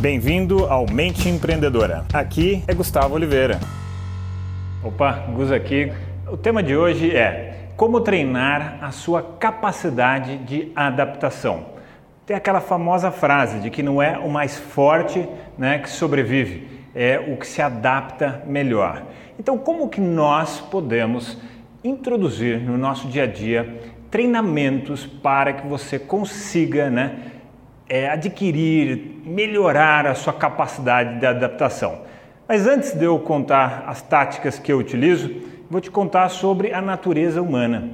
Bem-vindo ao Mente Empreendedora. Aqui é Gustavo Oliveira. Opa, Gus aqui. O tema de hoje é como treinar a sua capacidade de adaptação. Tem aquela famosa frase de que não é o mais forte né, que sobrevive, é o que se adapta melhor. Então, como que nós podemos introduzir no nosso dia a dia treinamentos para que você consiga né, é, adquirir, melhorar a sua capacidade de adaptação. Mas antes de eu contar as táticas que eu utilizo, vou te contar sobre a natureza humana.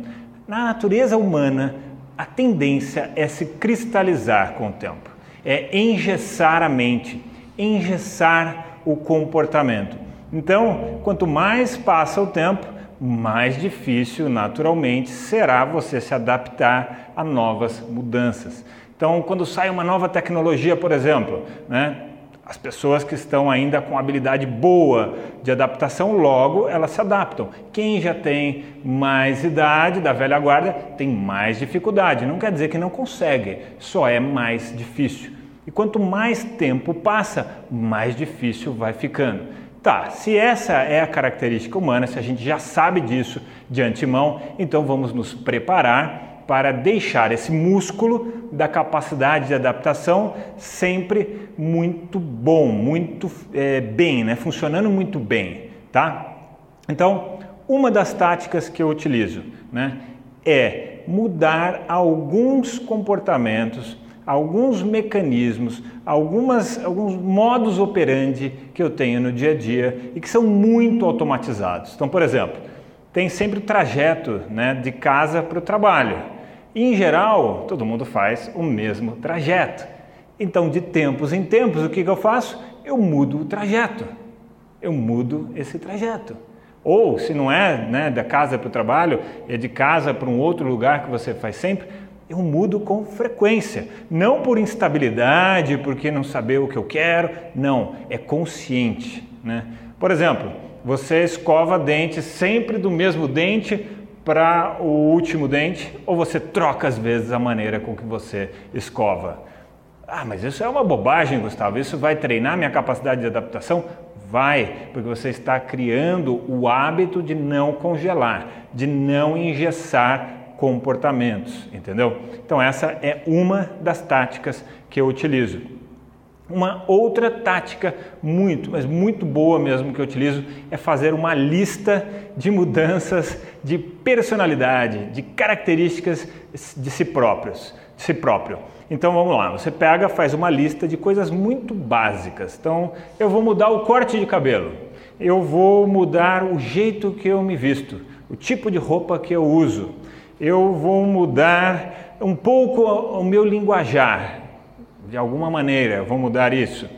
Na natureza humana, a tendência é se cristalizar com o tempo, é engessar a mente, engessar o comportamento. Então, quanto mais passa o tempo, mais difícil, naturalmente, será você se adaptar a novas mudanças. Então, quando sai uma nova tecnologia, por exemplo, né, as pessoas que estão ainda com habilidade boa de adaptação, logo elas se adaptam. Quem já tem mais idade, da velha guarda, tem mais dificuldade. Não quer dizer que não consegue, só é mais difícil. E quanto mais tempo passa, mais difícil vai ficando. Tá, se essa é a característica humana, se a gente já sabe disso de antemão, então vamos nos preparar para deixar esse músculo da capacidade de adaptação sempre muito bom, muito é, bem, né? funcionando muito bem. Tá? Então, uma das táticas que eu utilizo né, é mudar alguns comportamentos, alguns mecanismos, algumas, alguns modos operandi que eu tenho no dia a dia e que são muito automatizados. Então, por exemplo, tem sempre o trajeto né, de casa para o trabalho. Em geral, todo mundo faz o mesmo trajeto. Então, de tempos em tempos, o que, que eu faço? Eu mudo o trajeto. Eu mudo esse trajeto. Ou, se não é né, da casa para o trabalho, é de casa para um outro lugar que você faz sempre, eu mudo com frequência. Não por instabilidade, porque não saber o que eu quero, não, é consciente. Né? Por exemplo, você escova dente sempre do mesmo dente para o último dente ou você troca às vezes a maneira com que você escova? Ah, mas isso é uma bobagem, Gustavo. Isso vai treinar minha capacidade de adaptação? Vai, porque você está criando o hábito de não congelar, de não engessar comportamentos, entendeu? Então, essa é uma das táticas que eu utilizo. Uma outra tática muito, mas muito boa mesmo que eu utilizo é fazer uma lista de mudanças de personalidade, de características de si próprios, de si próprio. Então vamos lá, você pega, faz uma lista de coisas muito básicas. Então, eu vou mudar o corte de cabelo. Eu vou mudar o jeito que eu me visto, o tipo de roupa que eu uso. Eu vou mudar um pouco o meu linguajar, de alguma maneira, vou mudar isso.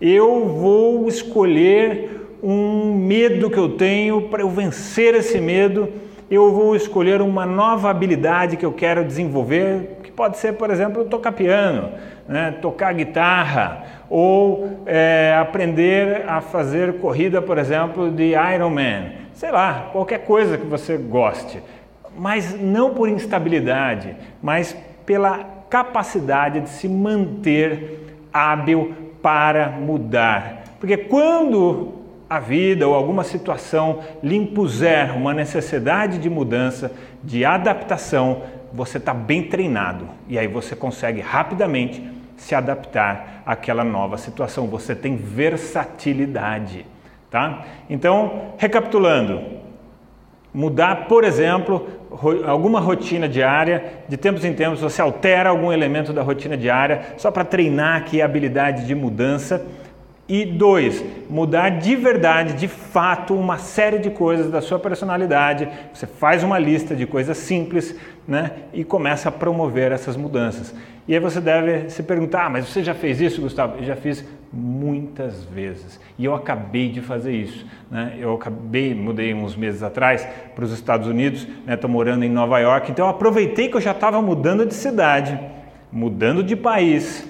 Eu vou escolher um medo que eu tenho para eu vencer esse medo. Eu vou escolher uma nova habilidade que eu quero desenvolver, que pode ser, por exemplo, tocar piano, né? tocar guitarra, ou é, aprender a fazer corrida, por exemplo, de Ironman. Sei lá, qualquer coisa que você goste. Mas não por instabilidade, mas pela capacidade de se manter hábil para mudar. Porque quando a vida ou alguma situação lhe impuser uma necessidade de mudança, de adaptação, você está bem treinado e aí você consegue rapidamente se adaptar àquela nova situação. Você tem versatilidade, tá? Então, recapitulando, mudar, por exemplo, alguma rotina diária, de tempos em tempos você altera algum elemento da rotina diária só para treinar aqui a habilidade de mudança. E dois, mudar de verdade, de fato, uma série de coisas da sua personalidade. Você faz uma lista de coisas simples né, e começa a promover essas mudanças. E aí você deve se perguntar: ah, mas você já fez isso, Gustavo? Eu já fiz muitas vezes e eu acabei de fazer isso. Né? Eu acabei, mudei uns meses atrás para os Estados Unidos, estou né? morando em Nova York, então eu aproveitei que eu já estava mudando de cidade, mudando de país.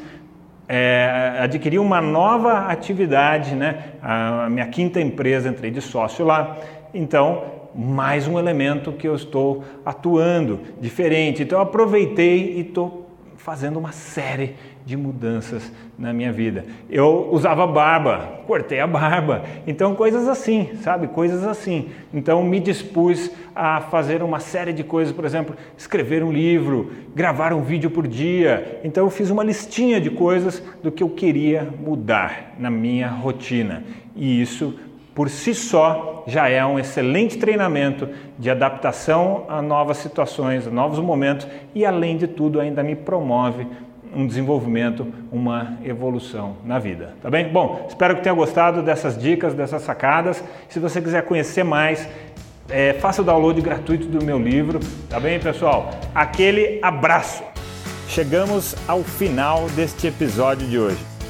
É, adquiri uma nova atividade, né? a minha quinta empresa, entrei de sócio lá, então mais um elemento que eu estou atuando diferente. Então aproveitei e estou fazendo uma série de mudanças na minha vida. Eu usava barba, cortei a barba, então coisas assim, sabe? Coisas assim. Então me dispus a fazer uma série de coisas, por exemplo, escrever um livro, gravar um vídeo por dia. Então eu fiz uma listinha de coisas do que eu queria mudar na minha rotina. E isso por si só já é um excelente treinamento de adaptação a novas situações, a novos momentos e, além de tudo, ainda me promove um desenvolvimento, uma evolução na vida. Tá bem? Bom, espero que tenha gostado dessas dicas, dessas sacadas. Se você quiser conhecer mais, é, faça o download gratuito do meu livro. Tá bem, pessoal? Aquele abraço! Chegamos ao final deste episódio de hoje.